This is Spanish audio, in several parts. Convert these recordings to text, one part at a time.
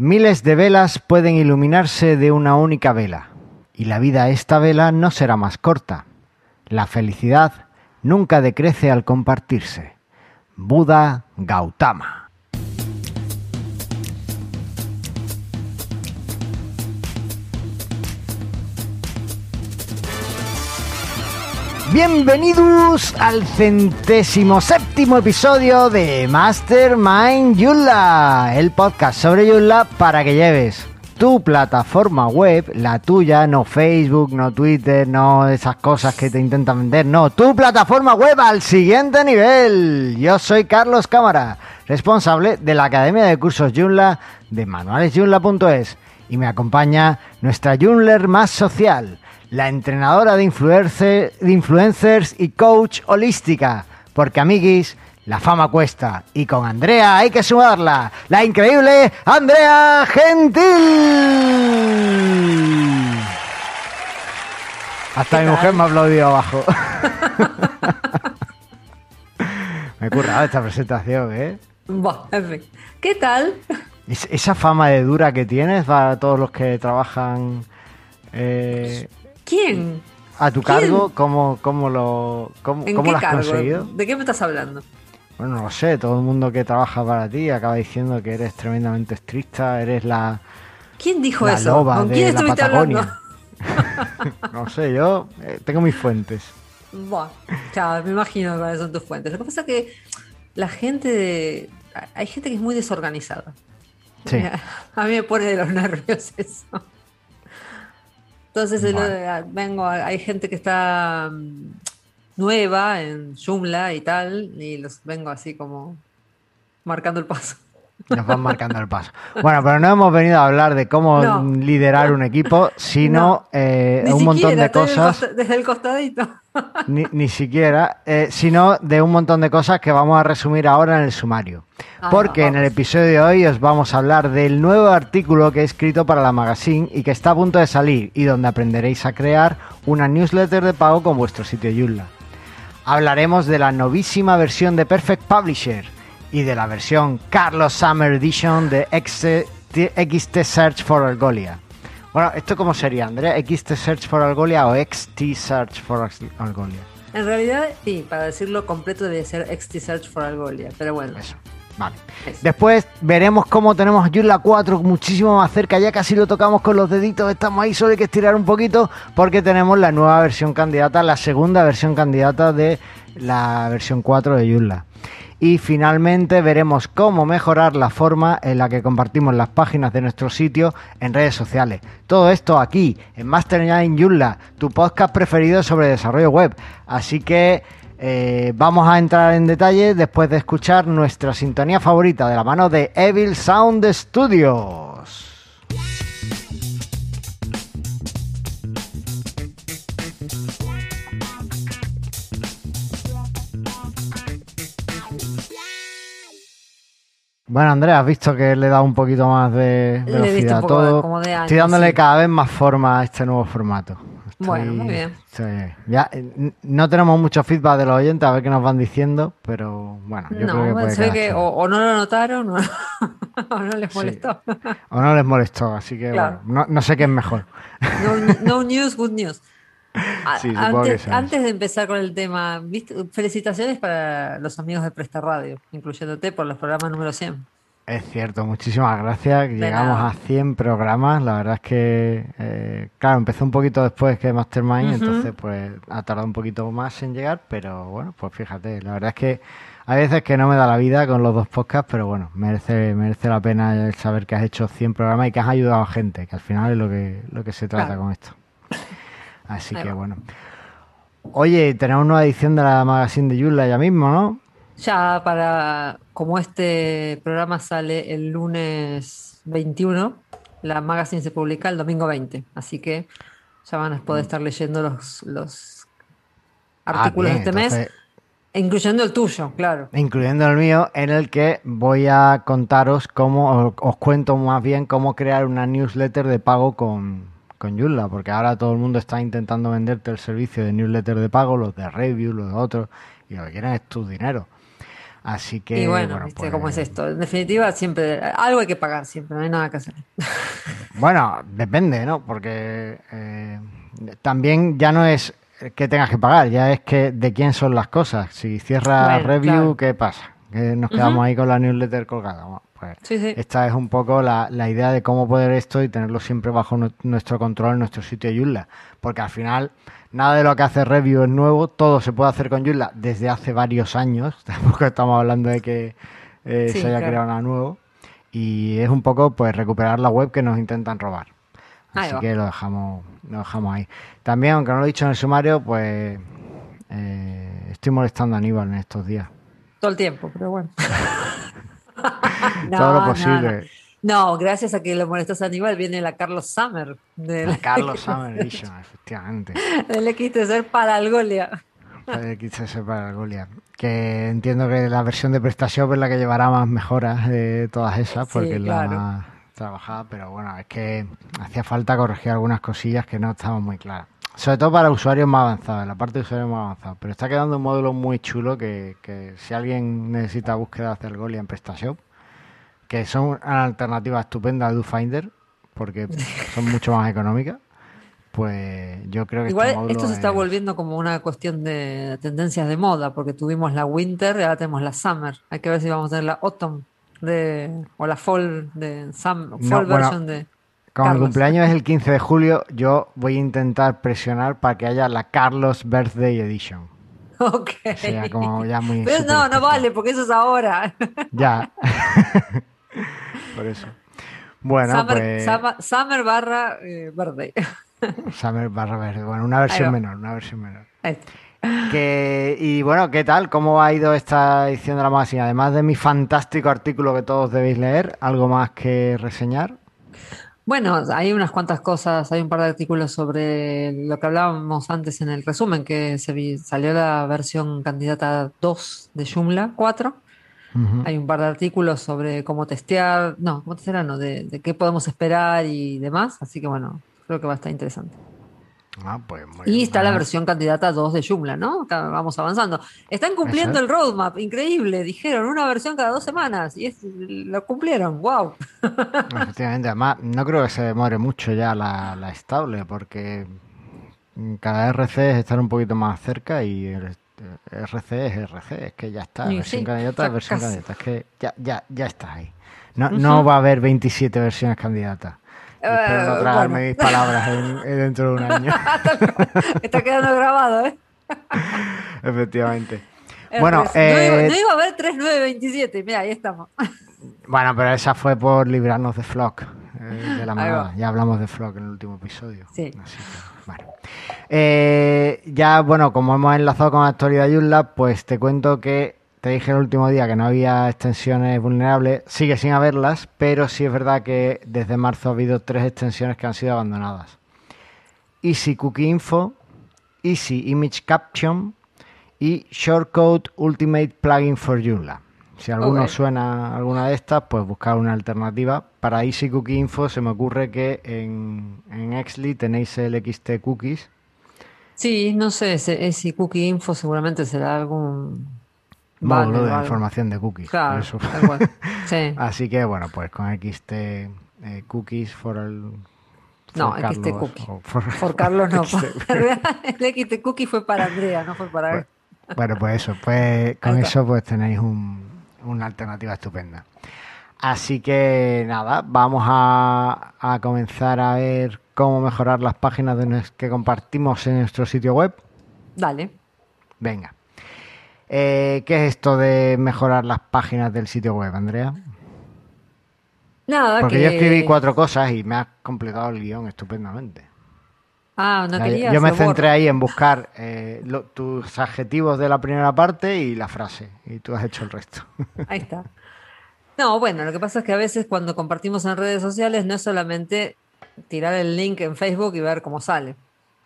Miles de velas pueden iluminarse de una única vela, y la vida esta vela no será más corta. La felicidad nunca decrece al compartirse. Buda Gautama. Bienvenidos al centésimo séptimo episodio de Mastermind Joomla, el podcast sobre Joomla para que lleves tu plataforma web, la tuya, no Facebook, no Twitter, no esas cosas que te intentan vender, no, tu plataforma web al siguiente nivel. Yo soy Carlos Cámara, responsable de la Academia de Cursos Joomla de manualesjoomla.es y me acompaña nuestra Joomler más social la entrenadora de, de influencers y coach holística. Porque, amiguis, la fama cuesta. Y con Andrea hay que sumarla. La increíble Andrea Gentil. Hasta mi mujer me ha aplaudido abajo. me he currado esta presentación, ¿eh? ¿Qué tal? esa fama de dura que tienes para todos los que trabajan eh, ¿Quién? A tu cargo, ¿cómo, cómo lo, cómo, lo has conseguido? ¿De qué me estás hablando? Bueno, no lo sé, todo el mundo que trabaja para ti acaba diciendo que eres tremendamente estricta, eres la. ¿Quién dijo eso? ¿Con quién estuviste hablando? no sé, yo eh, tengo mis fuentes. Bueno, chao, me imagino cuáles son tus fuentes. Lo que pasa es que la gente. Hay gente que es muy desorganizada. Sí. A mí me pone de los nervios eso. Entonces vengo, hay gente que está mm, nueva en Joomla y tal, y los vengo así como marcando el paso. Nos van marcando el paso. Bueno, pero no hemos venido a hablar de cómo liderar un equipo, sino eh, un montón de cosas. Desde el costadito. Ni, siquiera, eh, sino de un montón de cosas que vamos a resumir ahora en el sumario. Ah, Porque en el episodio de hoy os vamos a hablar del nuevo artículo que he escrito para la magazine y que está a punto de salir y donde aprenderéis a crear una newsletter de pago con vuestro sitio Joomla. Hablaremos de la novísima versión de Perfect Publisher y de la versión Carlos Summer Edition de XT Search for Algolia. Bueno, ¿esto cómo sería, Andrea? ¿XT Search for Algolia o XT Search for Algolia? En realidad, sí, para decirlo completo debe ser XT Search for Algolia, pero bueno. Eso. Vale. Después veremos cómo tenemos Joomla 4 muchísimo más cerca. Ya casi lo tocamos con los deditos. Estamos ahí, solo hay que estirar un poquito porque tenemos la nueva versión candidata, la segunda versión candidata de la versión 4 de Joomla y finalmente veremos cómo mejorar la forma en la que compartimos las páginas de nuestro sitio en redes sociales. Todo esto aquí en Mastermind Joomla, tu podcast preferido sobre desarrollo web. Así que eh, vamos a entrar en detalle después de escuchar nuestra sintonía favorita de la mano de Evil Sound Studios. Bueno, Andrea, has visto que le he dado un poquito más de velocidad a todo. Estoy dándole cada vez más forma a este nuevo formato. bueno, muy bien. ya, eh, no tenemos mucho feedback de los oyentes a ver qué nos van diciendo, pero bueno, yo creo que puede se que o, no lo notaron o, no les molestó. O no les molestó, así que bueno, no, sé qué es mejor. No, news, good news. Antes, de empezar con el tema, felicitaciones para los amigos de Presta Radio, incluyéndote por los programas número 100. Es cierto, muchísimas gracias. Llegamos a 100 programas. La verdad es que, eh, claro, empezó un poquito después que Mastermind, entonces pues ha tardado un poquito más en llegar, pero bueno, pues fíjate, la verdad es que hay veces que no me da la vida con los dos podcasts, pero bueno, merece, merece la pena saber que has hecho 100 programas y que has ayudado a gente, que al final es lo que, lo que se trata con esto. Así que bueno. Oye, tenemos una edición de la magazine de Yula ya mismo, ¿no? Ya para, como este programa sale el lunes 21, la magazine se publica el domingo 20, así que ya van a poder mm. estar leyendo los, los ah, artículos de este mes. Incluyendo el tuyo, claro. Incluyendo el mío, en el que voy a contaros cómo, os cuento más bien cómo crear una newsletter de pago con, con Joomla, porque ahora todo el mundo está intentando venderte el servicio de newsletter de pago, los de review, los de otros, y lo que quieren es tu dinero. Así que. Y bueno, ¿viste pues- cómo es esto? En definitiva, siempre algo hay que pagar, siempre, no hay nada que hacer. Bueno, depende, ¿no? Porque eh, también ya no es que tengas que pagar, ya es que de quién son las cosas. Si cierra Bueno, review, claro. ¿qué pasa? Que nos quedamos ahí con la newsletter colgada. Pues Sí, sí. esta es un poco la, la idea de cómo poder esto y tenerlo siempre bajo nu- nuestro control en nuestro sitio Joomla. Porque al final, nada de lo que hace review es nuevo, todo se puede hacer con Joomla desde hace varios años. Tampoco estamos hablando de que eh, Sí, se haya claro. creado nada nuevo. Y es un poco pues recuperar la web que nos intentan robar. Así que lo dejamos, lo dejamos ahí. También, aunque no lo he dicho en el sumario, pues eh, estoy molestando a Aníbal en estos días. Todo el tiempo, pero bueno. Todo lo no, posible. No, No, gracias a que lo molestas a Aníbal, viene la Carlos Summer del, La Carlos Summer Edition, efectivamente. del XTC para el Golia. El XS para el Goliath. Que entiendo que la versión de PrestaShop es la que llevará más mejoras de todas esas, Sí, porque es la más trabajada, pero bueno, es que hacía falta corregir algunas cosillas que no estaban muy claras. Sobre todo para usuarios más avanzados, la parte de usuarios más avanzados. Pero está quedando un módulo muy chulo que, que si alguien necesita búsqueda hacia el Goliath en PrestaShop, que son una alternativa estupenda a DoFinder, porque son mucho más económicas, pues yo creo que Igual este esto se está es- volviendo como una cuestión de tendencias de moda, porque tuvimos la Winter y ahora tenemos la Summer. Hay que ver si vamos a tener la Autumn de, o la Fall, de Sam- Fall bueno, version de. Como el cumpleaños es el 15 de julio, yo voy a intentar presionar para que haya la Carlos Birthday Edition. Ok. sea, como ya muy Pero no, no vale, porque eso es ahora. Ya. Por eso. Bueno, Summer, pues Summer- Summer barra eh, verde. Summer barra verde. Bueno, una versión menor, una versión menor. Que, y bueno, ¿qué tal? ¿Cómo ha ido esta edición de la magazine? Además de mi fantástico artículo que todos debéis leer, ¿algo más que reseñar? Bueno, hay unas cuantas cosas, hay un par de artículos sobre lo que hablábamos antes en el resumen, que se vi- salió la versión candidata 2 de Joomla 4. Ujú. Hay un par de artículos sobre cómo testear, no, cómo testear, no, de, de qué podemos esperar y demás. Así que bueno, creo que va a estar interesante. Ah, pues muy Y bien. está la versión candidata 2 de Joomla, ¿no? Vamos avanzando. Están cumpliendo el roadmap, increíble. Dijeron una versión cada dos semanas y es- lo cumplieron. ¡Wow! Efectivamente, además no creo que se demore mucho ya la, la estable porque cada RC es estar un poquito más cerca y el RC es RC, es que ya está, versión sí, candidata es versión candidata, es que ya, ya, ya está ahí. No, no va a haber 27 versiones candidatas. Espero no Eh, tragarme bueno. mis palabras en- en dentro de un año. Está quedando grabado, ¿eh? Efectivamente. Eh, Bueno, pues, no, iba, eh, no iba a haber 3927. Mira, ahí estamos. Bueno, pero esa fue por librarnos de Flock, eh, de la manada. Ya hablamos de Flock en el último episodio. Sí. Así que, bueno. Eh, ya, bueno, como hemos enlazado con la actualidad Joomla, pues te cuento que te dije el último día que no había extensiones vulnerables. Sigue sin haberlas, pero sí es verdad que desde marzo ha habido tres extensiones que han sido abandonadas. Easy Cookie Info, Easy Image Caption y Shortcode Ultimate Plugin for Joomla. Si alguno suena alguna de estas, pues buscar una alternativa. Para Easy Cookie Info se me ocurre que en, en Xly tenéis el XT Cookies. Sí, no sé, ese, ese cookie info seguramente será algún Módulo de información de cookies. Claro, eso. Sí. Así que bueno, pues con XT eh, Cookies for el. No, for XT Carlos, Cookie. for- Por Carlos no. XT. el XT cookie fue para Andrea, no fue para él. Bueno, pues eso, pues con eso pues tenéis un- una alternativa estupenda. Así que nada, vamos a, a comenzar a ver cómo mejorar las páginas de que compartimos en nuestro sitio web. Dale. Venga. Eh, ¿Qué es esto de mejorar las páginas del sitio web, Andrea? Nada, Porque que... yo escribí cuatro cosas y me has completado el guion estupendamente. Ah, no O sea, quería yo me centré ahí en buscar eh, lo- tus adjetivos de la primera parte y la frase. Y tú has hecho el resto. Ahí está. No, bueno, lo que pasa es que a veces cuando compartimos en redes sociales no es solamente tirar el link en Facebook y ver cómo sale.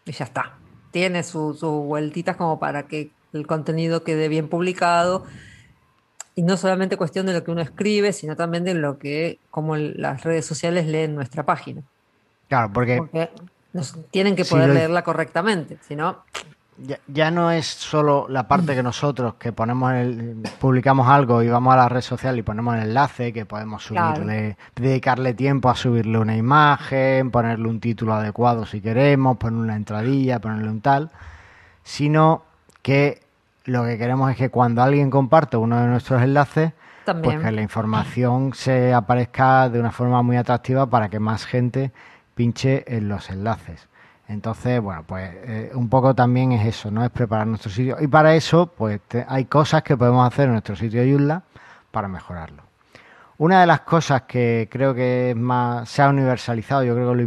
Y ya está. Tiene sus sus vueltitas como para que el contenido quede bien publicado. Y no solamente cuestión de lo que uno escribe, sino también de lo que, como las redes sociales leen nuestra página. Claro, porque Porque nos, tienen que Si poder lo- leerla correctamente. Si no, ya, ya no es solo la parte que nosotros que ponemos el, publicamos algo y vamos a la red social y ponemos el enlace, que podemos subirle, dedicarle tiempo a subirle una imagen, ponerle un título adecuado si queremos, poner una entradilla, ponerle un tal, sino que lo que queremos es que cuando alguien comparte uno de nuestros enlaces, pues que la información se aparezca de una forma muy atractiva para que más gente pinche en los enlaces. Entonces, bueno, pues eh, un poco también es eso, ¿no? Es preparar nuestro sitio. Y para eso, pues hay cosas que podemos hacer en nuestro sitio Joomla para mejorarlo. Una de las cosas que creo que es más se ha universalizado, yo creo que lo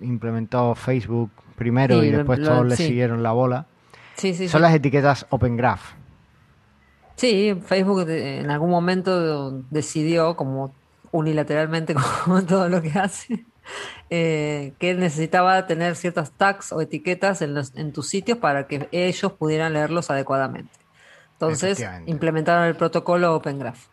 implementó Facebook primero y después todos le siguieron la bola, son las etiquetas Open Graph. Sí, Facebook en algún momento decidió, como unilateralmente, como todo lo que hace, eh, que necesitaba tener ciertas tags o etiquetas en, los, en tus sitios para que ellos pudieran leerlos adecuadamente. Entonces implementaron el protocolo Open Graph.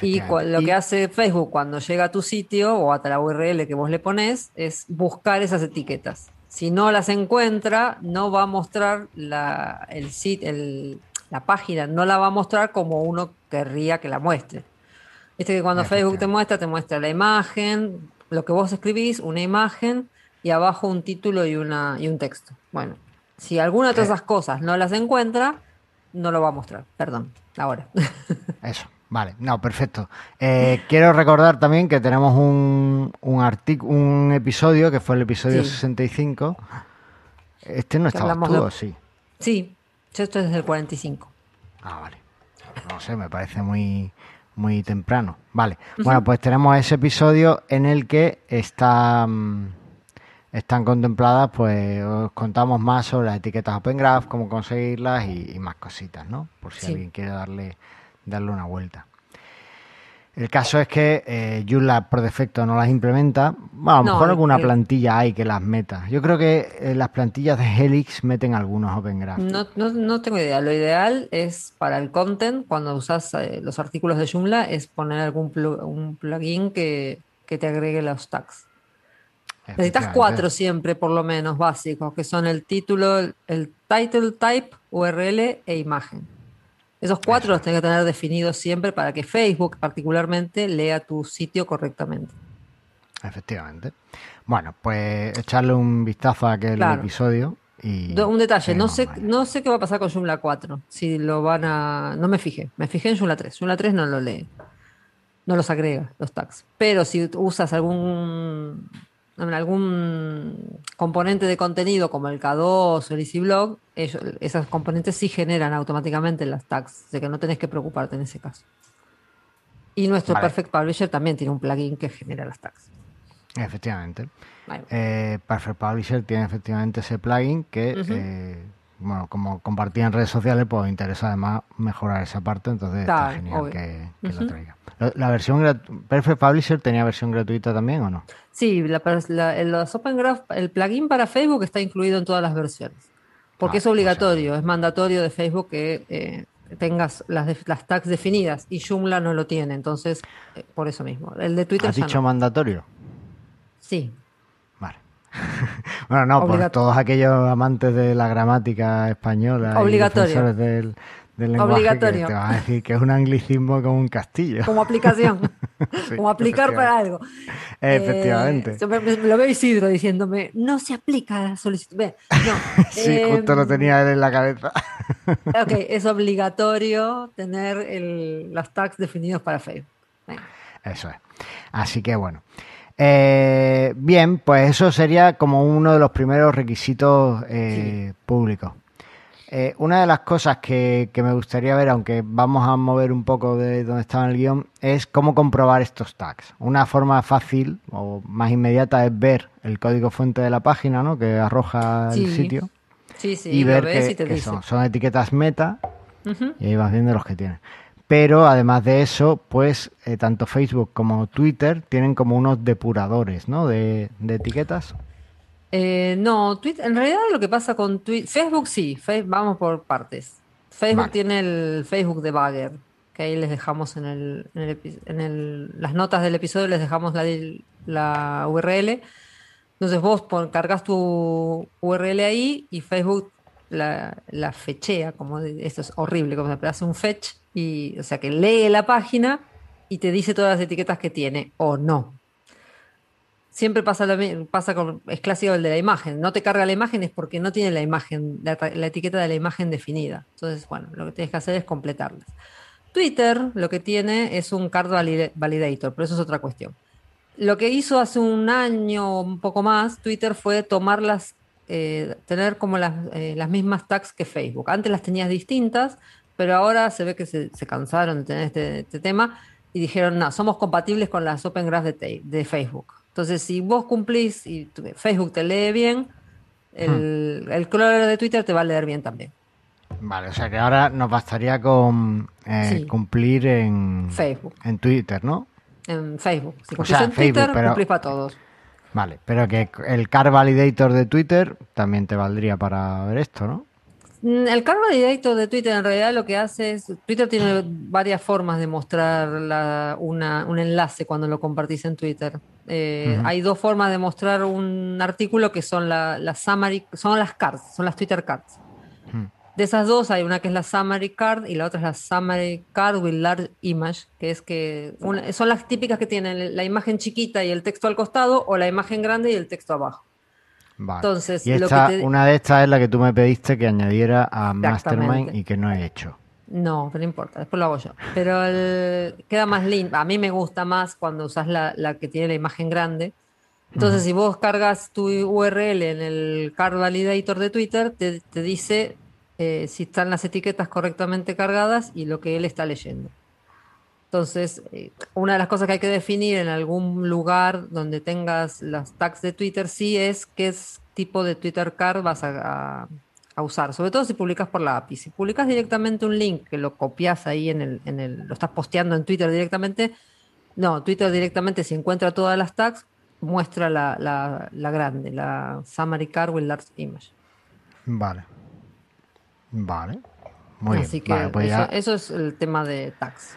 Y lo que hace Facebook cuando llega a tu sitio o a la URL que vos le pones es buscar esas etiquetas. Si no las encuentra, no va a mostrar la, el el, la página, no la va a mostrar como uno querría que la muestre. Viste que cuando Facebook te muestra, te muestra la imagen, lo que vos escribís, una imagen y abajo un título y, una, y un texto. Bueno, si alguna de esas cosas no las encuentra, no lo va a mostrar. Perdón, ahora. Eso, vale, no, perfecto. Eh, quiero recordar también que tenemos un, un, un episodio que fue el episodio 65. Este no estaba tú, sí? Sí, esto es del 45. Ah, vale. No sé, me parece muy, muy temprano. Vale. Bueno, pues tenemos ese episodio en el que está, mm, están contempladas, pues os contamos más sobre las etiquetas Open Graph, cómo conseguirlas y, más cositas, ¿no? Por si alguien quiere darle, darle una vuelta. El caso es que eh, Joomla por defecto no las implementa. Bueno, a lo mejor alguna plantilla hay que las meta. Yo creo que eh, las plantillas de Helix meten algunos Open Graph. No, no, no, tengo idea. Lo ideal es para el content, cuando usas eh, los artículos de Joomla, es poner algún un plugin que, que, te agregue los tags. Necesitas cuatro siempre, por lo menos, básicos, que son el título, el title type, URL e imagen. Esos cuatro los tenés que tener definidos siempre para que Facebook particularmente lea tu sitio correctamente. Efectivamente. Bueno, pues echarle un vistazo a aquel episodio. Y un detalle, no sé, no sé qué va a pasar con Joomla 4. Si lo van a. No me fijé. Me fijé en Joomla 3. Joomla 3 no lo lee. No los agrega, los tags. Pero si usas algún en algún componente de contenido como el K2 o el EasyBlog, ellos, esas componentes sí generan automáticamente las tags, de que no tenés que preocuparte en ese caso. Y nuestro Perfect Publisher también tiene un plugin que genera las tags. Efectivamente. Eh, Perfect Publisher tiene efectivamente ese plugin que, eh, bueno, como compartía en redes sociales, pues interesa además mejorar esa parte, entonces está genial que, lo traiga. ¿La versión Perfect Publisher tenía versión gratuita también o no? Sí, el, Open Graph, el plugin para Facebook está incluido en todas las versiones. Porque ah, es obligatorio, es mandatorio de Facebook que eh, tengas las, las tags definidas y Joomla no lo tiene, entonces eh, por eso mismo. El de Twitter ¿Has dicho mandatorio? Sí. Bueno, no, por todos aquellos amantes de la gramática española Obligatorio. y del, Obligatorio. te va a decir que es un anglicismo como un castillo. Como aplicación. como aplicar para algo. Efectivamente. Eh, lo veo Isidro diciéndome, no se aplica la solicitud. No, sí, justo lo tenía él en la cabeza. ok, es obligatorio tener el, los tags definidos para Facebook. Eso es. Así que bueno. Eh, bien, pues eso sería como uno de los primeros requisitos eh, públicos. Eh, una de las cosas que, me gustaría ver, aunque vamos a mover un poco de donde estaba en el guion, es cómo comprobar estos tags. Una forma fácil o más inmediata es ver el código fuente de la página ¿no? que arroja el sitio sí, sí, y ver que, son, etiquetas meta y ahí vas viendo los que tienen. Pero además de eso, pues eh, tanto Facebook como Twitter tienen como unos depuradores ¿no? de, de etiquetas. Eh, no, Twitter, en realidad lo que pasa con Twitter, Facebook sí, vamos por partes. Facebook tiene el Facebook de Bagger, que ahí les dejamos en, el, en, el, las notas del episodio, les dejamos la, la URL. Entonces vos cargas tu URL ahí y Facebook la, la fechea, como esto es horrible, como se hace un fetch, o sea, que lee la página y te dice todas las etiquetas que tiene o no. Siempre pasa lo pasa con, es clásico el de la imagen. No te carga la imagen es porque no tiene la imagen, la, ta- la etiqueta de la imagen definida. Entonces, bueno, lo que tienes que hacer es completarlas. Twitter lo que tiene es un card valida- validator, pero eso es otra cuestión. Lo que hizo hace un año, un poco más, Twitter fue tomarlas, eh, tener como las, eh, las mismas tags que Facebook. Antes las tenías distintas, pero ahora se ve que se, se cansaron de tener este, este tema y dijeron, no, somos compatibles con las Open Graph de, Facebook. Entonces, si vos cumplís y tu- Facebook te lee bien, el, el crawler de Twitter te va a leer bien también. Vale, o sea que ahora nos bastaría con eh, Sí. cumplir en, Facebook. en Twitter, ¿no? En Facebook. Si O cumplís sea, en Facebook, Twitter, pero- cumplís para todos. Vale, pero que el car validator de Twitter también te valdría para ver esto, ¿no? Mm, El Car Validator de Twitter en realidad lo que hace es, Twitter tiene varias formas de mostrar la- una- un enlace cuando lo compartís en Twitter. Eh. Hay dos formas de mostrar un artículo que son la- las summary, son las cards, son las Twitter cards. De esas dos hay una que es la summary card y la otra es la summary card with large image, que es que una- son las típicas que tienen la imagen chiquita y el texto al costado o la imagen grande y el texto abajo. Vale. Entonces, y lo esta, que te- una de estas es la que tú me pediste que añadiera a Mastermind y que no he hecho. No, pero no importa, después lo hago yo. Pero el- queda más lindo. A mí me gusta más cuando usas la, la que tiene la imagen grande. Entonces, si vos cargas tu URL en el Card Validator de Twitter, te, te dice eh, si están las etiquetas correctamente cargadas y lo que él está leyendo. Entonces, eh, una de las cosas que hay que definir en algún lugar donde tengas las tags de Twitter sí es qué es tipo de Twitter card vas a, a- a usar, sobre todo si publicas por la API. Si publicas directamente un link que lo copias ahí en el, en el, lo estás posteando en Twitter directamente, no, Twitter directamente si encuentra todas las tags, muestra la, la- la grande, la summary card with large image. Vale. Vale. Muy Así bien. que Vale, pues eso, ya- eso es el tema de tags.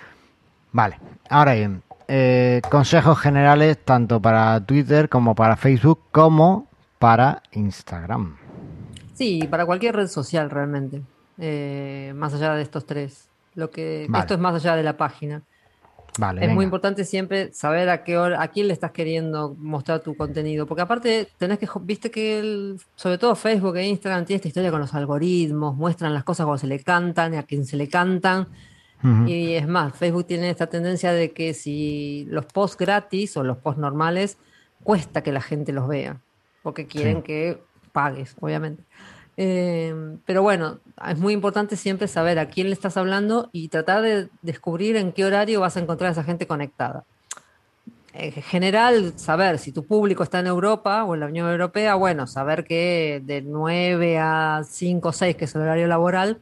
Vale, ahora bien, eh, consejos generales tanto para Twitter como para Facebook como para Instagram. Sí, para cualquier red social realmente, eh, más allá de estos tres. Lo que Vale. esto es más allá de la página. Vale, Es muy importante siempre saber a qué hora, a quién le estás queriendo mostrar tu contenido, porque aparte tenés que, viste que el- sobre todo Facebook e Instagram tiene esta historia con los algoritmos, muestran las cosas cuando se le cantan y a quien se le cantan. Y es más, Facebook tiene esta tendencia de que si los posts gratis o los posts normales, cuesta que la gente los vea, porque quieren Sí. que pagues, obviamente. Eh, pero bueno, es muy importante siempre saber a quién le estás hablando y tratar de descubrir en qué horario vas a encontrar a esa gente conectada. En general, saber si tu público está en Europa o en la Unión Europea, bueno, saber que de 9 a 5 o 6, que es el horario laboral,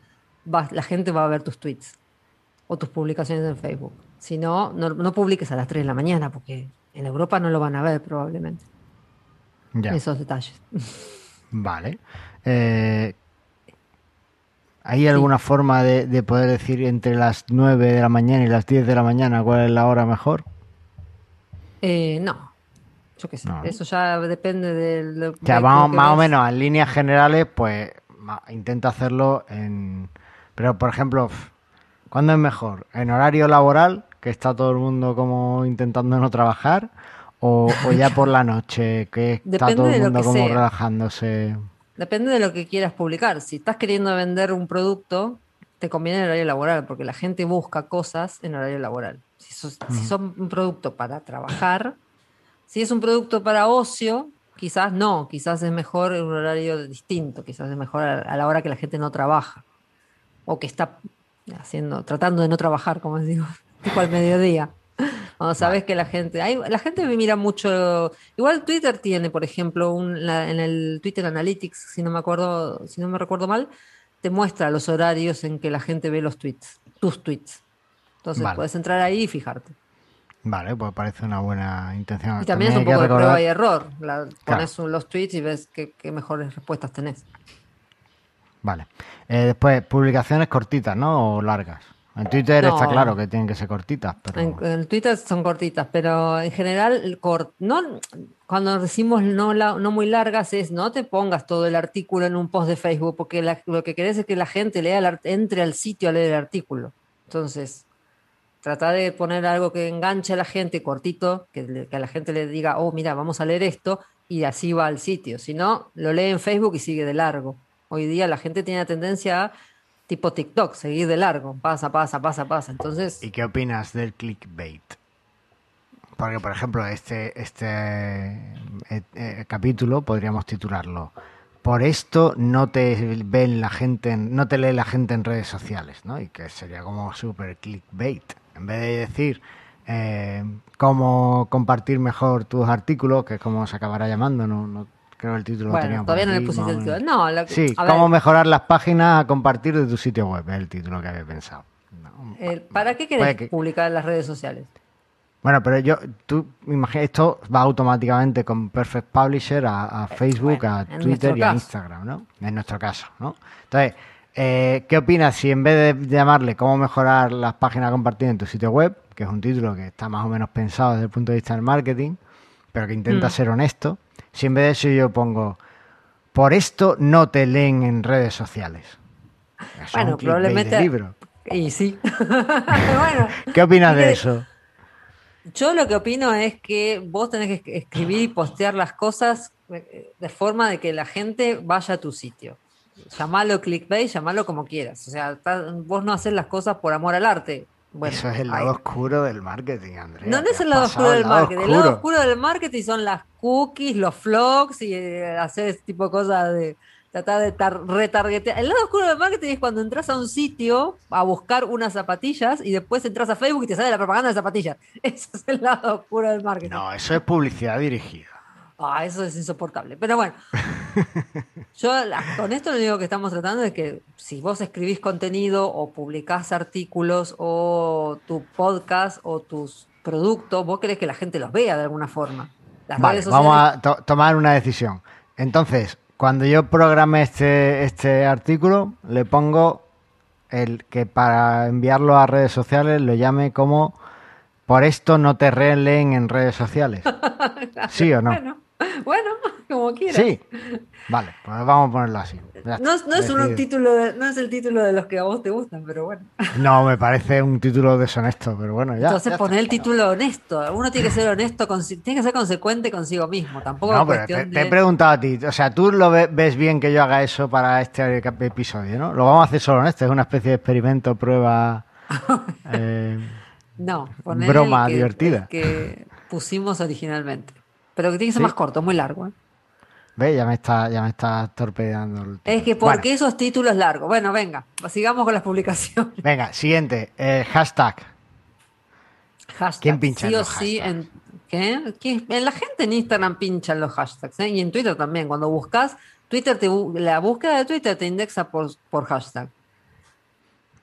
va- la gente va a ver tus tweets o tus publicaciones en Facebook. Si no, no, no publiques a las 3 de la mañana, porque en Europa no lo van a ver probablemente. Ya, Esos detalles. vale. Eh, ¿Hay alguna forma de, de poder decir entre las 9 de la mañana y las 10 de la mañana cuál es la hora mejor? Eh, no, yo qué sé. No. Eso ya depende del. O sea, de más, más o menos en líneas generales, pues intenta hacerlo en... Pero, por ejemplo, ¿cuándo es mejor? ¿En horario laboral, que está todo el mundo como intentando no trabajar? ¿O, o ya por la noche, que está Depende todo el mundo como sea. relajándose? Depende de lo que quieras publicar. Si estás queriendo vender un producto, te conviene el horario laboral, porque la gente busca cosas en horario laboral. Si sos, si son un producto para trabajar, si es un producto para ocio, quizás no, quizás es mejor en un horario distinto, quizás es mejor a la hora que la gente no trabaja o que está haciendo, tratando de no trabajar, como digo, tipo al mediodía. Cuando sabes que la gente, hay, la gente mira mucho, igual Twitter tiene, por ejemplo, un, la- en el Twitter Analytics, si no me acuerdo, si no me recuerdo mal, te muestra los horarios en que la gente ve los tweets, tus tweets. Entonces Vale. puedes entrar ahí y fijarte. Vale, pues parece una buena intención. Y también es un poco de recordar- prueba y error. La- Claro. pones los tweets y ves qué, qué mejores respuestas tenés. Vale. Eh, después, publicaciones cortitas, ¿no? O largas. En Twitter está claro que tienen que ser cortitas, pero... En, en Twitter son cortitas, pero en general, cort- no, cuando decimos no, la- no muy largas es no te pongas todo el artículo en un post de Facebook, porque la- lo que querés es que la gente lea el entre al sitio a leer el artículo. Entonces, trata de poner algo que enganche a la gente cortito, que, que a la gente le diga, oh, mira, vamos a leer esto, y así va al sitio. Si no, lo lee en Facebook y sigue de largo. Hoy día la gente tiene la tendencia a, tipo TikTok, seguir de largo, pasa, pasa, pasa, pasa. Entonces... ¿Y qué opinas del clickbait? Porque, por ejemplo, este, este eh, eh, capítulo podríamos titularlo Por esto no te ven la gente, en- no te lee la gente en redes sociales, ¿no? Y que sería como súper clickbait. En vez de decir eh, cómo compartir mejor tus artículos, que es como se acabará llamando, no, no creo que el título lo Bueno, teníamos todavía no le aquí, pusiste más el título. No, Sí, a ver, cómo mejorar las páginas a compartir de tu sitio web, es el título que había pensado. No, eh, ¿para qué querés que- publicar en las redes sociales? Bueno, pero yo, tú imagina, esto va automáticamente con Perfect Publisher a, a Facebook, Eh, bueno, a Twitter y a. Instagram, ¿no? En nuestro caso, ¿no? Entonces, eh, ¿qué opinas si en vez de llamarle cómo mejorar las páginas compartidas en tu sitio web, que es un título que está más o menos pensado desde el punto de vista del marketing, pero que intenta Mm. ser honesto, si en vez de eso yo pongo, por esto no te leen en redes sociales? Eso es Bueno, un clickbait de probablemente- libro. Y sí. bueno, ¿Qué opinas de eso? yo lo que opino es que vos tenés que escribir y postear las cosas eh, de forma de que la gente vaya a tu sitio. Llamalo clickbait, llamalo como quieras. O sea, vos no haces las cosas por amor al arte. Bueno, Eso es el hay- lado oscuro del marketing, Andrea. Te es el lado oscuro del lado marketing. El lado oscuro. del marketing son las cookies, los vlogs y eh, hacer ese tipo de cosas de tratar de tar- retargetear. El lado oscuro del marketing es cuando entras a un sitio a buscar unas zapatillas y después entras a Facebook y te sale la propaganda de zapatillas. Ese es el lado oscuro del marketing. No, eso es publicidad dirigida. Ah, eso es insoportable. Pero bueno, yo con esto lo único que estamos tratando es que si vos escribís contenido o publicás artículos o tu podcast o tus productos, vos querés que la gente los vea de alguna forma. Las Vale, redes sociales- vamos a to- tomar una decisión. Entonces, cuando yo programe este, este artículo, le pongo el que para enviarlo a redes sociales lo llame como por esto no te leen en redes sociales. ¿Sí o no? Bueno, bueno, como quieras. Sí. Vale, pues vamos a ponerlo así. No, no es un título de- no es el título de los que a vos te gustan, pero bueno. No, me parece un título deshonesto, pero bueno, ya. Entonces ya poner el título honesto. Uno tiene que ser honesto, tiene que ser consecuente consigo mismo. Tampoco No, es pero cuestión te, te he de- preguntado a ti. O sea, tú lo ve- ves bien que yo haga eso para este episodio, ¿no? Lo vamos a hacer solo en este. Es una especie de experimento, prueba. eh, No, poner Broma el que, divertida. el que pusimos originalmente. Pero que tiene que ser Sí. más corto, muy largo. ¿eh? ¿Ves? Ya me está, ya me está torpedeando. el Es que título. ¿por qué esos títulos largos? Bueno, venga, sigamos con las publicaciones. Venga, siguiente. eh, hashtag. Hashtag. ¿Quién pincha sí o sí hashtags? en ¿qué? ¿Qué? En la gente en Instagram pinchan los hashtags ¿eh? y en Twitter también. Cuando buscas Twitter, te, la búsqueda de Twitter te indexa por, por hashtag,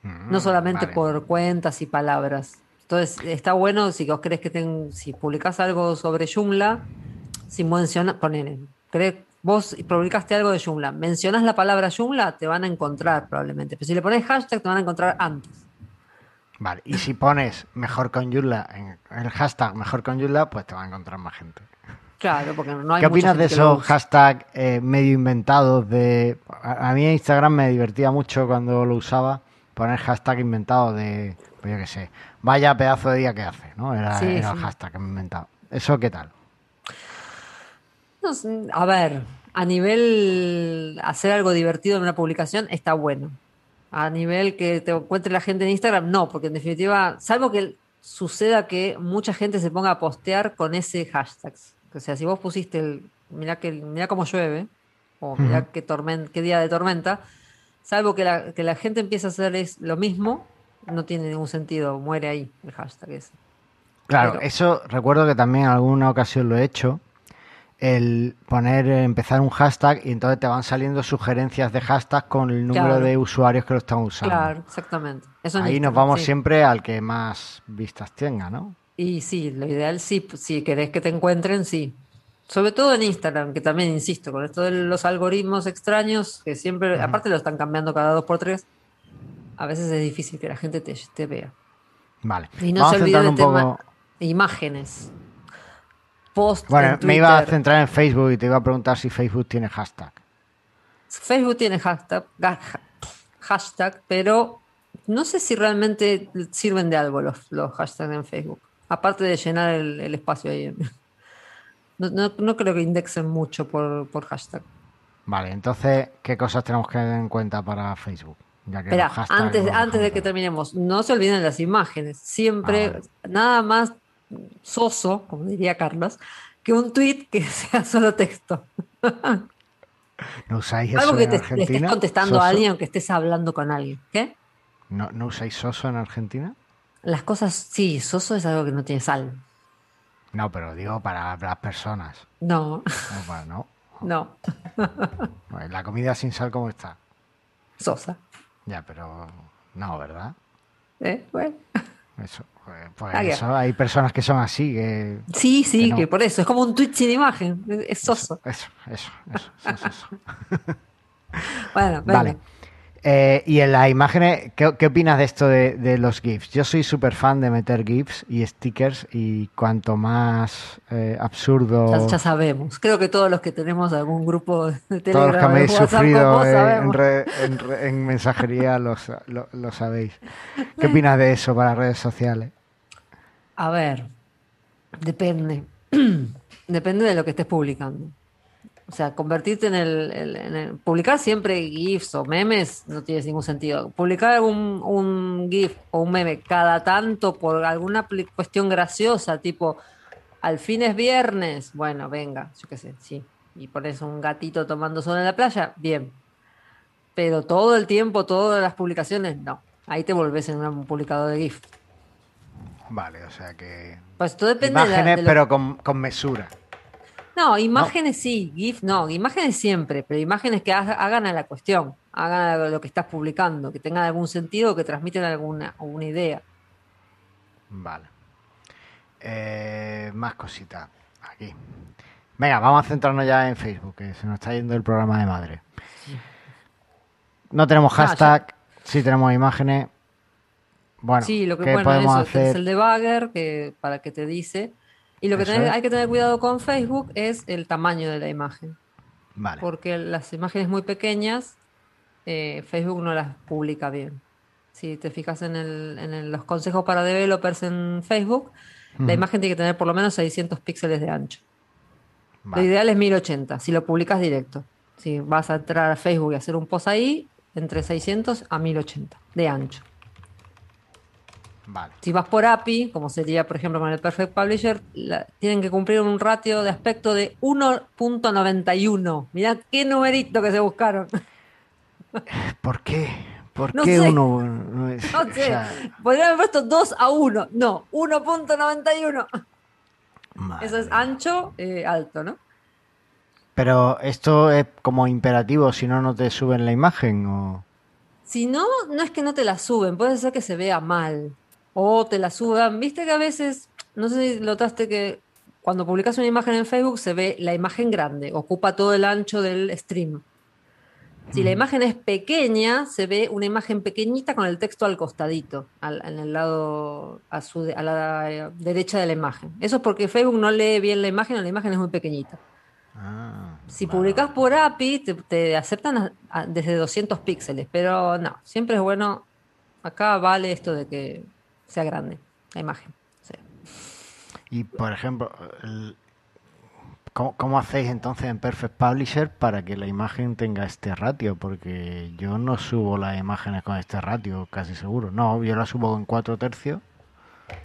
no Mm, solamente vale. por cuentas y palabras. Entonces está bueno si vos crees que ten- si publicás algo sobre Joomla, si mencionas, ponele, vos publicaste algo de Joomla, mencionas la palabra Joomla, te van a encontrar probablemente. Pero si le pones hashtag, te van a encontrar antes. Vale, y si pones mejor con Yula en el hashtag mejor con Yula, pues te va a encontrar más gente. Claro, porque no hay ¿Qué opinas de esos hashtags eh, medio inventados? de a, a mí en Instagram me divertía mucho cuando lo usaba poner hashtag inventado de, pues yo qué sé, vaya pedazo de día que hace, ¿no? Era, Sí, era el hashtag que me he inventado. ¿Eso qué tal? No a ver, a nivel hacer algo divertido en una publicación está bueno. A nivel que te encuentre la gente en Instagram, no, porque en definitiva, salvo que suceda que mucha gente se ponga a postear con ese hashtag. O sea, si vos pusiste el mirá que mirá cómo llueve, o mirá qué, tormen- qué día de tormenta, salvo que la, que la gente empiece a hacer es lo mismo, no tiene ningún sentido, muere ahí el hashtag ese. Claro, Pero- eso recuerdo que también en alguna ocasión lo he hecho. El poner, empezar un hashtag y entonces te van saliendo sugerencias de hashtag con el número Claro. de usuarios que lo están usando. Claro, exactamente. Eso Ahí nos vamos sí. siempre al que más vistas tenga, ¿no? Y sí, lo ideal sí, si querés que te encuentren, sí. Sobre todo en Instagram, que también insisto, con esto de los algoritmos extraños, que siempre, aparte lo están cambiando cada dos por tres, a veces es difícil que la gente te, te vea. Vale. Y no Vamos se centrarnos de poco. imágenes. Post Bueno, en me iba a centrar en Facebook y te iba a preguntar si Facebook tiene hashtag. Facebook tiene hashtag, hashtag, pero no sé si realmente sirven de algo los, los hashtags en Facebook. Aparte de llenar el, el espacio ahí. en- No, no- no creo que indexen mucho por, por hashtag. Vale, entonces, ¿qué cosas tenemos que tener en cuenta para Facebook? Ya que Espera, antes, antes de que terminemos, no se olviden las imágenes. Siempre, Ah, nada más soso, como diría Carlos, que un tweet que sea solo texto. ¿No usáis eso Algo que en te, le estés Argentina? contestando a alguien o que estés hablando con alguien. ¿Qué? ¿No, ¿No usáis soso en Argentina? Las cosas, sí, soso es algo que no tiene sal. No, pero digo para las personas. No, No, para- no. no, La comida sin sal, ¿cómo está? sosa. Ya, pero no, ¿verdad? ¿Eh? Bueno. Eso, pues, pues Ah, eso, hay personas que son así, que... Sí, sí, Que no. que por eso, es como un tweet sin imagen, es soso. Eso, eso, eso, eso, eso. Bueno, venga. Eh, y en las imágenes, ¿qué, qué opinas de esto de, de los GIFs? Yo soy súper fan de meter GIFs y stickers y cuanto más eh, absurdo... Ya, ya sabemos. Creo que todos los que tenemos algún grupo de Telegram Todos los que habéis sufrido eh, en, sabemos. re- en re- en mensajería lo, sa- lo- lo sabéis. ¿Qué opinas de eso para redes sociales? A ver, depende. depende de lo que estés publicando. O sea, convertirte en el, el- en el- Publicar siempre GIFs o memes no tiene ningún sentido. Publicar un, un GIF o un meme cada tanto por alguna cuestión graciosa, tipo, al fin es viernes, bueno, venga, yo qué sé, sí. Y pones un gatito tomando sol en la playa, bien. Pero todo el tiempo, todas las publicaciones, no. Ahí te volvés en un publicador de GIF. Vale, o sea que... Pues todo depende de la- Imágenes, de lo- pero con, con mesura. No, imágenes sí, GIF no, imágenes siempre, pero imágenes que haga- hagan a la cuestión, hagan a lo que estás publicando, que tengan algún sentido, que transmiten alguna, alguna idea. Vale. Eh, más cositas. Aquí. Venga, vamos a centrarnos ya en Facebook, que se nos está yendo el programa de madre. No tenemos Ah, hashtag, sí tenemos imágenes. Bueno, sí, lo que ¿qué bueno, podemos eso, hacer? el debugger que, para que te dice. Y lo que tenés- hay que tener cuidado con Facebook es el tamaño de la imagen, Vale. porque las imágenes muy pequeñas, eh, Facebook no las publica bien. Si te fijas en, el- en el- los consejos para developers en Facebook, la imagen tiene que tener por lo menos 600 píxeles de ancho. vale. Lo ideal es 1080, si lo publicas directo. Si vas a entrar a Facebook y hacer un post ahí, entre 600 a 1080 de ancho. Vale. Si vas por API, como sería por ejemplo con el Perfect Publisher, la- tienen que cumplir un ratio de aspecto de 1.91. Mirá qué numerito que se buscaron. ¿Por qué? ¿Por No qué sé. uno no es- No o sé, sea, podrían haber puesto 2 a 1. No, 1.91. madre Eso es ancho, eh, alto, ¿no? Pero esto es como imperativo, si no, no te suben la imagen o... Si no, no es que no te la suben, puede ser que se vea mal. O te la suban. Viste que a veces, no sé si notaste que cuando publicas una imagen en Facebook se ve la imagen grande, ocupa todo el ancho del stream. Si la imagen es pequeña, se ve una imagen pequeñita con el texto al costadito, al- en el lado a, su a la eh, derecha de la imagen. Eso es porque Facebook no lee bien la imagen o la imagen es muy pequeñita. Ah, Si vale. publicas por API, te, te aceptan a- a- desde 200 píxeles, pero no, siempre es bueno. Acá vale esto de que sea grande la imagen. Y por ejemplo, el- ¿cómo, cómo hacéis entonces en Perfect Publisher para que la imagen tenga este ratio? Porque yo no subo las imágenes con este ratio, casi seguro. No, yo la subo con 4 tercios.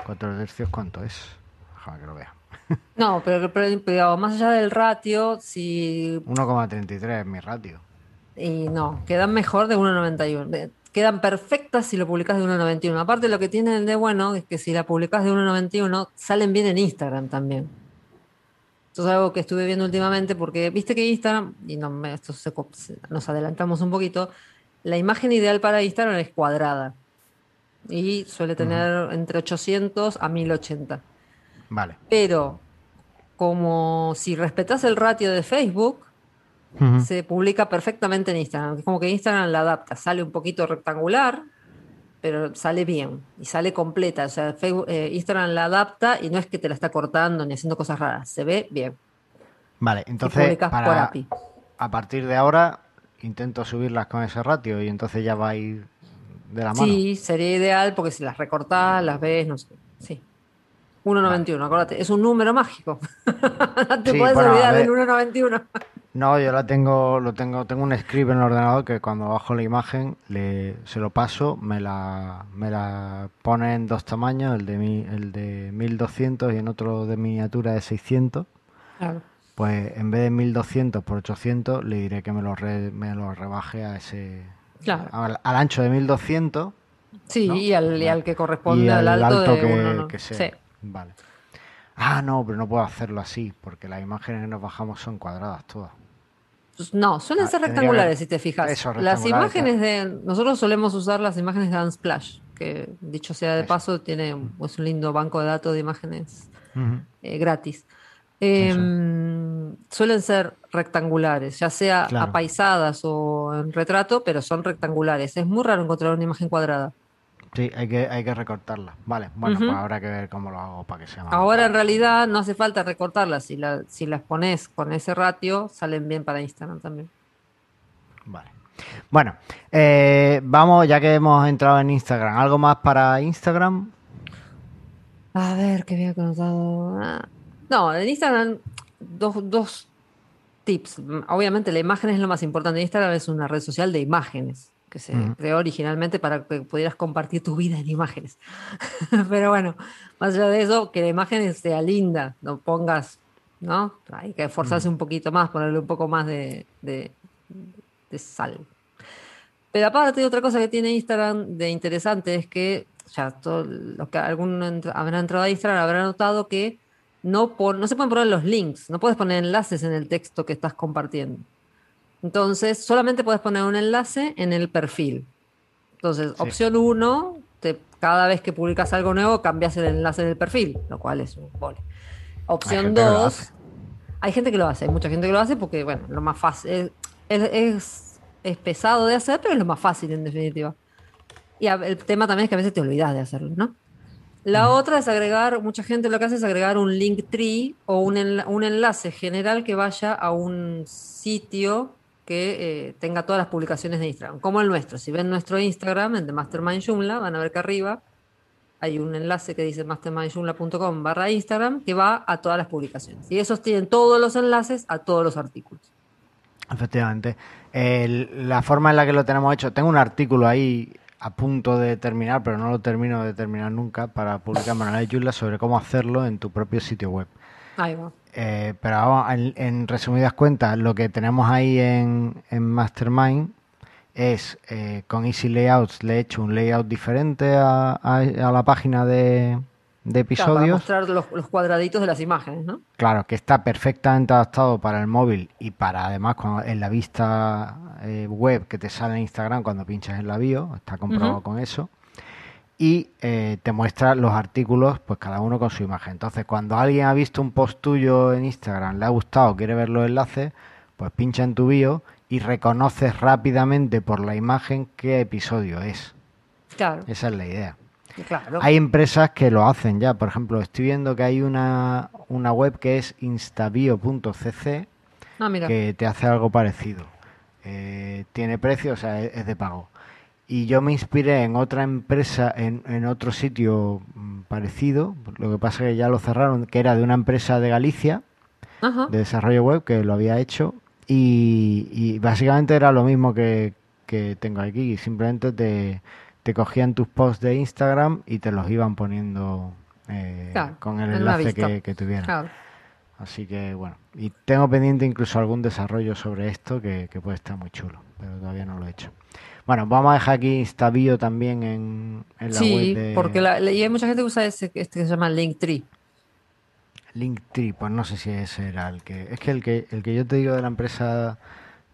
4 tercios, ¿cuánto es? Déjame que lo vea. No, pero, pero, pero más allá del ratio, si. 1,33 es mi ratio. Y no, quedan mejor de 1.91. Quedan perfectas si lo publicas de 1.91. Aparte, lo que tienen de bueno es que si la publicas de 1.91, salen bien en Instagram también. Esto es algo que estuve viendo últimamente porque viste que Instagram, y no, me- esto se- nos adelantamos un poquito, la imagen ideal para Instagram es cuadrada y suele tener entre 800 a 1080. Vale. Pero como si respetas el ratio de Facebook, Se publica perfectamente en Instagram. Es como que Instagram la adapta, sale un poquito rectangular pero sale bien y sale completa. O sea, Facebook, eh, Instagram la adapta y no es que te la está cortando ni haciendo cosas raras, se ve bien. Vale, entonces por para, API. a partir de ahora intento subirlas con ese ratio y entonces ya va a ir de la mano. Sí, sería ideal porque si las recortás, las ves, no sé. Sí. 1.91, acuérdate, es un número mágico. te Sí, puedes bueno, olvidar del 1.91. No, yo la tengo, lo tengo, tengo un script en el ordenador que cuando bajo la imagen le, se lo paso, me la, me la pone en dos tamaños, el de mi, el de 1200 y en otro de miniatura de 600. Claro. Pues en vez de 1200 por 800 le diré que me lo, re- me lo rebaje a ese Claro. al, al ancho de 1200 Sí, ¿no? y, al, y al que corresponde y al alto, alto de que, uno, ¿no? que sea. Sí. Vale. Ah, no, pero no puedo hacerlo así porque las imágenes que nos bajamos son cuadradas todas. Pues No, suelen Ah, ser que rectangulares si te fijas. Eso, las imágenes de. Nosotros solemos usar las imágenes de Unsplash, que dicho sea de Eso. paso, tiene un- es un lindo banco de datos de imágenes eh, gratis. Eh, suelen ser rectangulares, ya sea Claro. apaisadas o en retrato, pero son rectangulares. Es muy raro encontrar una imagen cuadrada. Sí, hay que, hay que recortarla. Vale, bueno, pues habrá que ver cómo lo hago para que sea más. Ahora en realidad no hace falta recortarlas. Si, la- si las pones con ese ratio, salen bien para Instagram también. Vale. Bueno, eh, vamos, ya que hemos entrado en Instagram, ¿algo más para Instagram? A ver, ¿qué había conotado? Ah, No, en Instagram, dos, dos tips. Obviamente, la imagen es lo más importante. Instagram es una red social de imágenes que se creó originalmente para que pudieras compartir tu vida en imágenes. Pero bueno, más allá de eso, que la imagen sea linda, no pongas, ¿no? Hay que esforzarse un poquito más, ponerle un poco más de, de, de sal. Pero aparte, otra cosa que tiene Instagram de interesante es que ya todos los que algún entra- habrá entrado a Instagram habrá notado que no, pon- no se pueden poner los links, no puedes poner enlaces en el texto que estás compartiendo. Entonces, solamente puedes poner un enlace en el perfil. Entonces, Sí. opción 1, cada vez que publicas algo nuevo, cambias el enlace del perfil, lo cual es un vole. Opción gente que lo 2, hace. hay gente que lo hace, hay mucha gente que lo hace porque, bueno, lo más fácil, es, es, es- es pesado de hacer, pero es lo más fácil en definitiva. Y el tema también es que a veces te olvidas de hacerlo, ¿no? La otra es agregar, mucha gente lo que hace es agregar un link tree o un, enla- un enlace general que vaya a un sitio que eh, tenga todas las publicaciones de Instagram, como el nuestro. Si ven nuestro Instagram, el de Mastermind Joomla, van a ver que arriba hay un enlace que dice mastermindjoomla.com barra Instagram que va a todas las publicaciones. Y esos tienen todos los enlaces a todos los artículos. Efectivamente. La forma en la que lo tenemos hecho, tengo un artículo ahí a punto de terminar, pero no lo termino de terminar nunca, para publicar Manuel Yula sobre cómo hacerlo en tu propio sitio web. Ahí va. Eh, pero vamos, en, en resumidas cuentas, lo que tenemos ahí en, en Mastermind es eh, con Easy Layouts le he hecho un layout diferente a, a- a la página de, de Claro, para episodios. mostrar los, los cuadraditos de las imágenes, ¿no? Claro, que está perfectamente adaptado para el móvil y para además cuando, en la vista eh, web que te sale en Instagram cuando pinchas en la bio, está comprobado con eso. Y eh, te muestra los artículos, pues cada uno con su imagen. Entonces, cuando alguien ha visto un post tuyo en Instagram, le ha gustado, quiere ver los enlaces, pues pincha en tu bio y reconoces rápidamente por la imagen qué episodio es. Claro, Esa es la idea. claro. Hay empresas que lo hacen ya. Por ejemplo, estoy viendo que hay una, una web que es instabio.cc Ah, que te hace algo parecido. Eh, tiene precio, o sea, es, es de pago. Y yo me inspiré en otra empresa, en, en otro sitio mm, parecido, lo que pasa es que ya lo cerraron, que era de una empresa de Galicia, Ajá. de desarrollo web, que lo había hecho. Y, y básicamente era lo mismo que, que tengo aquí. Simplemente te, te cogían tus posts de Instagram y te los iban poniendo eh, Claro, con el enlace que, que tuvieran. Claro. Así que bueno, y tengo pendiente incluso algún desarrollo sobre esto que, que puede estar muy chulo, pero todavía no lo he hecho. Bueno, vamos a dejar aquí Instabio también en, en la Sí, web de porque la- y hay mucha gente que usa ese, este que se llama Linktree. Linktree, pues no sé si ese era el que... Es que el que, el que yo te digo de la empresa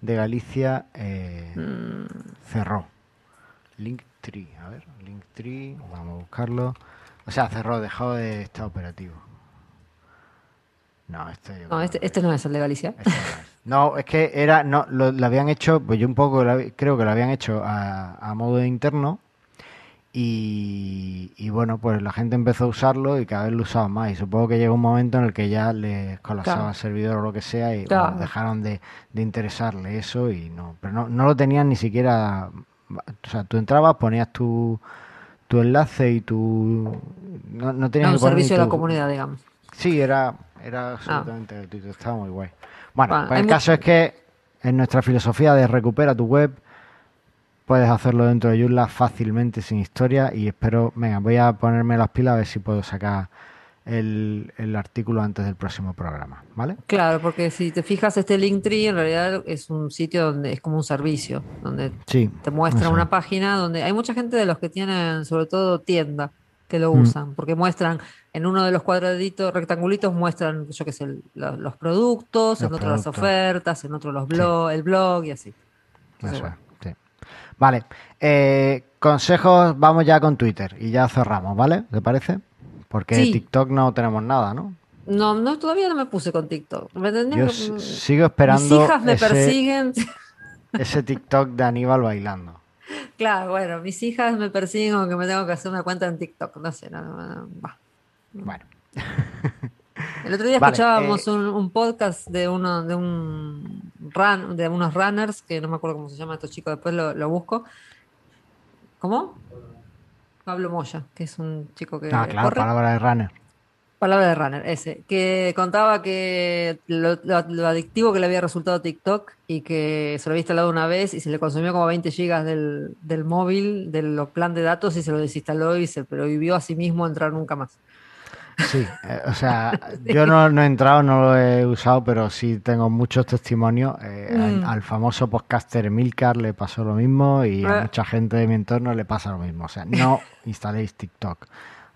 de Galicia eh, Mm, cerró. Linktree, a ver, Linktree, vamos a buscarlo. O sea, cerró, dejó de estar operativo. No, este yo no, este, que- este no es el de Galicia. Este no es. No, es que era, no, lo, lo habían hecho, pues yo un poco creo que lo habían hecho a, a modo interno Y, y bueno, pues la gente empezó a usarlo y cada vez lo usaba más. Y supongo que llegó un momento en el que ya les colapsaba Claro. el servidor o lo que sea y Claro. bueno, dejaron de, de interesarle eso y no. Pero no, no lo tenían ni siquiera. O sea, tú entrabas, ponías tu, tu enlace y tu. No, no tenías un ni servicio de la comunidad, digamos. Sí, era, era absolutamente gratuito, estaba muy guay. Bueno, Bueno, pues el caso es que en nuestra filosofía de recupera tu web, puedes hacerlo dentro de Joomla fácilmente, sin historia, y espero, venga, voy a ponerme las pilas a ver si puedo sacar el, el artículo antes del próximo programa, ¿vale? Claro, porque si te fijas, este Linktree en realidad es un sitio donde es como un servicio, donde Sí. te muestra eso una página donde hay mucha gente de los que tienen, sobre todo tienda, que lo Mm. usan, porque muestran en uno de los cuadraditos, rectangulitos, muestran, yo qué sé, los productos, Los en otro las ofertas, en otro los blog, el blog y así. Entonces, Eso bueno. es, sí. Vale, eh, consejos, vamos ya con Twitter y ya cerramos, ¿vale? ¿Te parece? Porque Sí. TikTok no tenemos nada, ¿no? No, no, todavía no me puse con TikTok. Me Yo sigo esperando Mis hijas me ese, persiguen. ese TikTok de Aníbal bailando. Claro, bueno, mis hijas me persiguen con que me tengo que hacer una cuenta en TikTok. No sé, no, no, no, va. Bueno, El otro día Vale, escuchábamos eh, un, un podcast de uno, de un run, de unos runners, que no me acuerdo cómo se llama estos chicos, después lo, lo busco. ¿Cómo? Pablo Moya, que es un chico que ah, claro, corre. palabra de runner. Palabra de runner, ese, que contaba que lo, lo- lo adictivo que le había resultado TikTok y que se lo había instalado una vez y se le consumió como 20 gigas del, del móvil, del plan de datos y se lo desinstaló y se prohibió a sí mismo entrar nunca más. Sí, eh, o sea, yo no, no he entrado, no lo he usado, pero sí tengo muchos testimonios. Eh, al, Mm. al famoso podcaster Milcar le pasó lo mismo y a Eh. mucha gente de mi entorno le pasa lo mismo. O sea, no instaléis TikTok.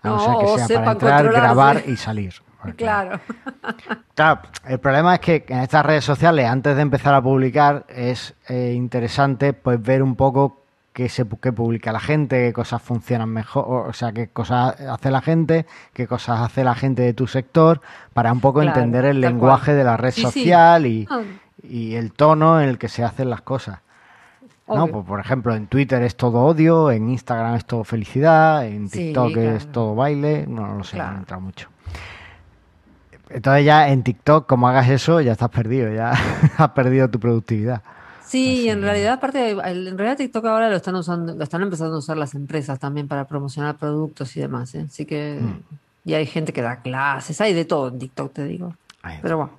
A no, No, ser que o sea para entrar, grabar y salir. Porque- Claro. Claro, el problema es que en estas redes sociales, antes de empezar a publicar, es eh, interesante pues ver un poco qué se qué publica la gente, qué cosas funcionan mejor, o, o sea, qué cosas hace la gente, qué cosas hace la gente de tu sector, para un poco Claro, entender el lenguaje cual. de la red Sí, sí. social y, Ah, y el tono en el que se hacen las cosas. ¿No? Pues, por ejemplo, en Twitter es todo odio, en Instagram es todo felicidad, en Sí, TikTok es todo baile, no, no lo sé, no Claro. entrado mucho. Entonces ya en TikTok, como hagas eso, ya estás perdido, ya has perdido tu productividad. Sí, Así en que- realidad, aparte, en realidad TikTok ahora lo están usando, lo están empezando a usar las empresas también para promocionar productos y demás, ¿eh? Así que, Mm. y hay gente que da clases, hay de todo en TikTok, te digo. Está, Pero.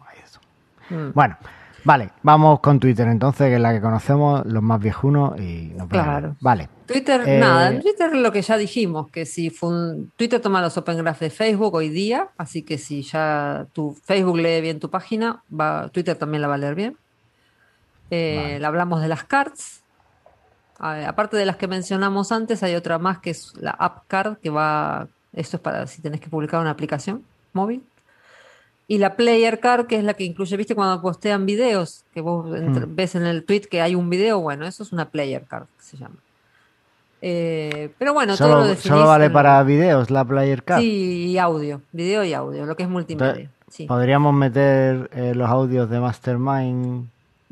Mm. Bueno, vale, vamos con Twitter entonces, que es la que conocemos, los más viejunos y nos. Claro. Vale, Twitter, Eh, nada, en Twitter lo que ya dijimos, que si fue un- Twitter toma los Open Graph de Facebook hoy día, así que si ya tu Facebook lee bien tu página, va, Twitter también la va a leer bien. Eh, Vale. le hablamos de las cards. Aparte de las que mencionamos antes, hay otra más que es la App Card, que va, esto es para si tenés que publicar una aplicación móvil. Y la Player Card, que es la que incluye, viste, cuando postean videos, que vos Mm. ves en el tweet que hay un video, bueno, eso es una Player Card, que se llama. Eh, pero bueno, todo lo solo, solo vale en- para videos la Player Card. Sí, y audio, video y audio, lo que es multimedia. Sí. Podríamos meter eh, los audios de Mastermind.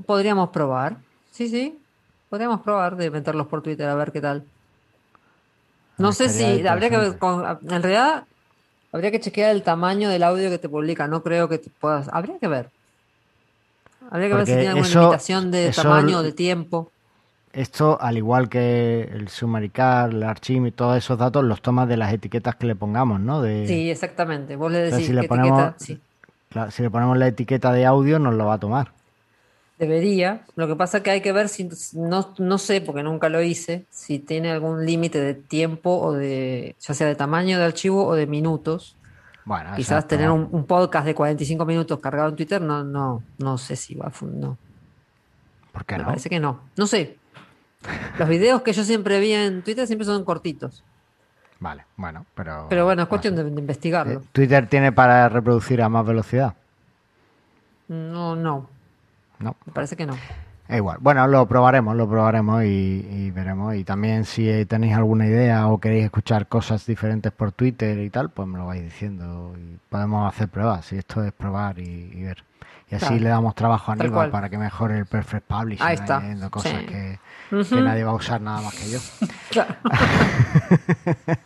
Podríamos probar. Sí, sí. Podríamos probar de meterlos por Twitter a ver qué tal. No sé si habría que ver con, en realidad habría que chequear el tamaño del audio que te publica. No creo que te puedas. Habría que ver. Habría que ver si tiene alguna eso- limitación de eso- tamaño o de tiempo. Esto, al igual que el Summary Card, el Archive y todos esos datos, los tomas de las etiquetas que le pongamos, ¿no? De, Sí, exactamente. Vos le Entonces, decís si le qué ponemos- etiqueta. Sí. claro, si le ponemos la etiqueta de audio, nos lo va a tomar. Debería. Lo que pasa es que hay que ver si, no, no sé, porque nunca lo hice, si tiene algún límite de tiempo o de, ya sea de tamaño de archivo o de minutos. Bueno, Quizás exacto. tener un, un podcast de 45 minutos cargado en Twitter, no, no, no sé si va a no. ¿Por qué Me no? parece que no. No sé. Los videos que yo siempre vi en Twitter siempre son cortitos. Vale, bueno, pero. Pero bueno, es no cuestión sé. de, de investigarlo. Eh, Twitter tiene para reproducir a más velocidad. No, no. No. Me parece que no. Es igual. Bueno, lo probaremos, lo probaremos y, y veremos. Y también si tenéis alguna idea o queréis escuchar cosas diferentes por Twitter y tal, pues me lo vais diciendo y podemos hacer pruebas. Si esto es probar y, y ver. Y así Claro. le damos trabajo a Aníbal cual. para que mejore el Perfect Publishing. Ahí está. cosas Sí. que, que nadie va a usar nada más que yo. Claro.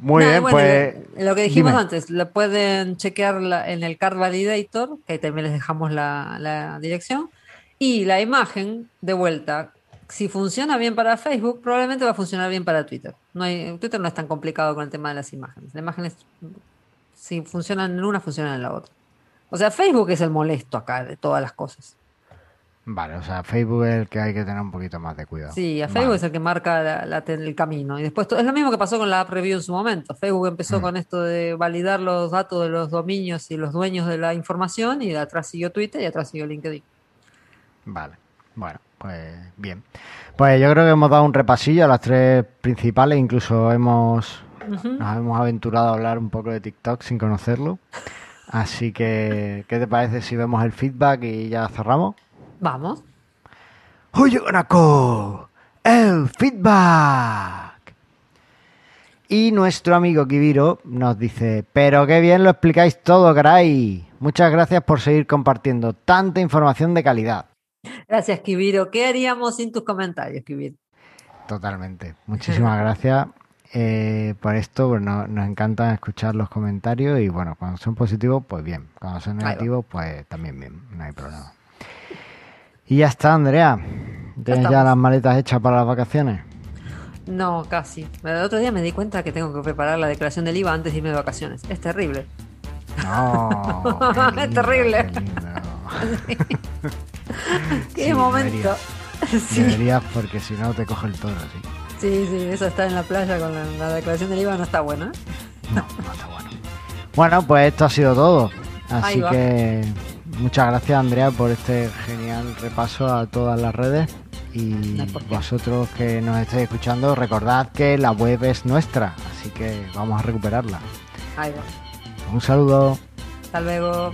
Muy bien, bueno, pues. lo, lo que dijimos dime. antes, lo pueden chequear la- en el Card Validator, que ahí también les dejamos la, la dirección. Y la imagen, de vuelta, si funciona bien para Facebook, probablemente va a funcionar bien para Twitter. No hay, Twitter no es tan complicado con el tema de las imágenes. Las imágenes, si funcionan en una, funcionan en la otra. O sea, Facebook es el molesto acá de todas las cosas. Vale, o sea, Facebook es el que hay que tener un poquito más de cuidado. Sí, a Facebook Vale. es el que marca la- la- el camino. Y después es lo mismo que pasó con la app review en su momento. Facebook empezó Mm. con esto de validar los datos de los dominios y los dueños de la información, y de atrás siguió Twitter y atrás siguió LinkedIn. Vale, bueno, pues bien. Pues yo creo que hemos dado un repasillo a las tres principales, incluso hemos nos hemos aventurado a hablar un poco de TikTok sin conocerlo. Así que, ¿qué te parece si vemos el feedback y ya cerramos? Vamos. Who you gonna call? El feedback. Y nuestro amigo Kibiro nos dice, pero qué bien lo explicáis todo, caray. Muchas gracias por seguir compartiendo tanta información de calidad. Gracias, Kibiro. ¿Qué haríamos sin tus comentarios, Kibiro? Totalmente. Muchísimas gracias eh, por esto. Bueno, nos encanta escuchar los comentarios y bueno, cuando son positivos, pues bien. Cuando son negativos, pues también bien. No hay problema. Y ya está, Andrea. ¿Tienes ya las maletas hechas para las vacaciones? No, casi. El otro día me di cuenta que tengo que preparar la declaración del IVA antes de irme de vacaciones. Es terrible. No. Es terrible. qué lindo. ¡Qué Sí, momento! Sí. Deberías porque si no te coge el toro, sí. sí, sí, eso está en la playa con la, la declaración del IVA no está bueno. ¿eh? No, no está bueno. Bueno, pues esto ha sido todo. Así que muchas gracias Andrea por este genial repaso a todas las redes. Y No vosotros que nos estáis escuchando, recordad que la web es nuestra, así que vamos a recuperarla. Ahí va. Un saludo. Hasta luego.